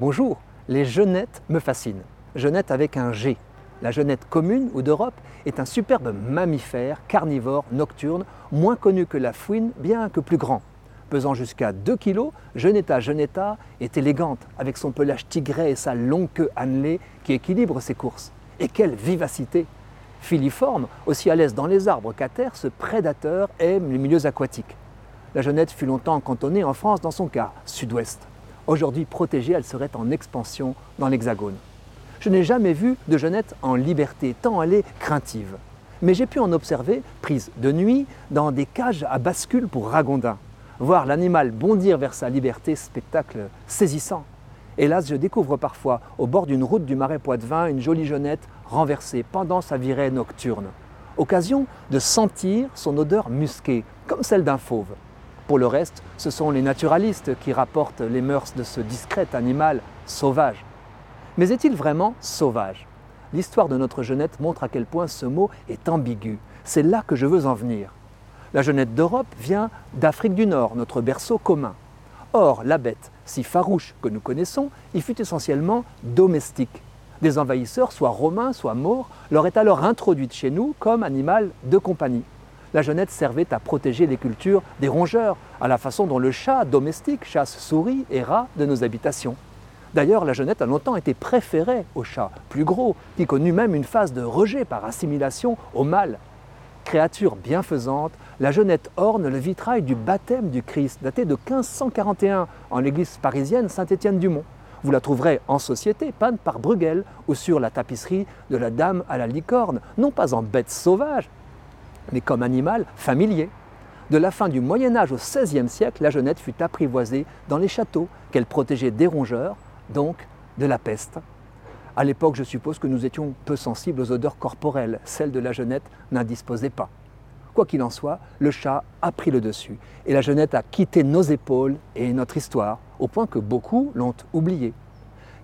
Bonjour, les genettes me fascinent. Genette avec un G. La genette commune ou d'Europe est un superbe mammifère carnivore nocturne, moins connu que la fouine, bien que plus grand. Pesant jusqu'à 2 kg, Genetta genetta est élégante avec son pelage tigré et sa longue queue annelée qui équilibre ses courses. Et quelle vivacité Filiforme, aussi à l'aise dans les arbres qu'à terre, ce prédateur aime les milieux aquatiques. La genette fut longtemps cantonnée en France dans son cas, sud-ouest. Aujourd'hui protégée, elle serait en expansion dans l'Hexagone. Je n'ai jamais vu de genette en liberté, tant elle est craintive. Mais j'ai pu en observer, prise de nuit, dans des cages à bascule pour ragondins. Voir l'animal bondir vers sa liberté, spectacle saisissant. Hélas, je découvre parfois, au bord d'une route du marais Poitevin, une jolie jeunette renversée pendant sa virée nocturne. Occasion de sentir son odeur musquée, comme celle d'un fauve. Pour le reste, ce sont les naturalistes qui rapportent les mœurs de ce discret animal sauvage. Mais est-il vraiment sauvage? L'histoire de notre jeunette montre à quel point ce mot est ambigu. C'est là que je veux en venir. La jeunette d'Europe vient d'Afrique du Nord, notre berceau commun. Or, la bête, si farouche que nous connaissons, y fut essentiellement domestique. Des envahisseurs, soit romains, soit maures, l'auraient alors introduite chez nous comme animal de compagnie. La jeunette servait à protéger les cultures des rongeurs, à la façon dont le chat domestique chasse souris et rats de nos habitations. D'ailleurs, la jeunette a longtemps été préférée au chat, plus gros, qui connut même une phase de rejet par assimilation au mâle. Créature bienfaisante, la jeunette orne le vitrail du baptême du Christ, daté de 1541, en l'église parisienne Saint-Étienne-du-Mont. Vous la trouverez en société, peinte par Bruegel, ou sur la tapisserie de la Dame à la licorne, non pas en bête sauvage, mais comme animal familier. De la fin du Moyen Âge au XVIe siècle, la jeunette fut apprivoisée dans les châteaux qu'elle protégeait des rongeurs, donc de la peste. À l'époque, je suppose que nous étions peu sensibles aux odeurs corporelles. Celle de la jeunette n'indisposait pas. Quoi qu'il en soit, le chat a pris le dessus et la jeunette a quitté nos épaules et notre histoire, au point que beaucoup l'ont oublié.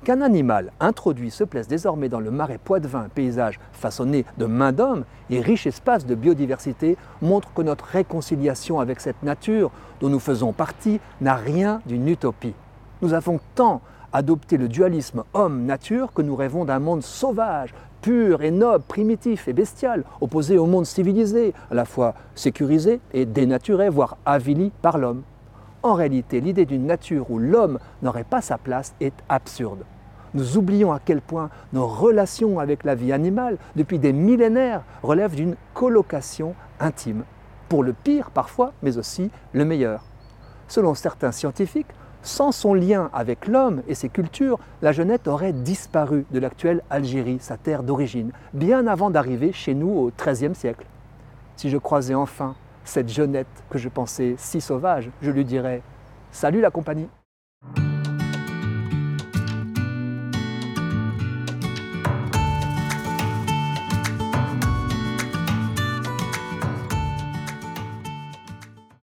Qu'un animal introduit se plaise désormais dans le marais Poitevin, paysage façonné de main d'homme et riche espace de biodiversité, montre que notre réconciliation avec cette nature dont nous faisons partie n'a rien d'une utopie. Nous avons tant adopter le dualisme homme-nature que nous rêvons d'un monde sauvage, pur et noble, primitif et bestial, opposé au monde civilisé, à la fois sécurisé et dénaturé, voire avili par l'homme. En réalité, l'idée d'une nature où l'homme n'aurait pas sa place est absurde. Nous oublions à quel point nos relations avec la vie animale, depuis des millénaires, relèvent d'une colocation intime, pour le pire parfois, mais aussi le meilleur. Selon certains scientifiques, sans son lien avec l'homme et ses cultures, la jeunette aurait disparu de l'actuelle Algérie, sa terre d'origine, bien avant d'arriver chez nous au XIIIe siècle. Si je croisais enfin cette jeunette que je pensais si sauvage, je lui dirais ⁇ Salut la compagnie !⁇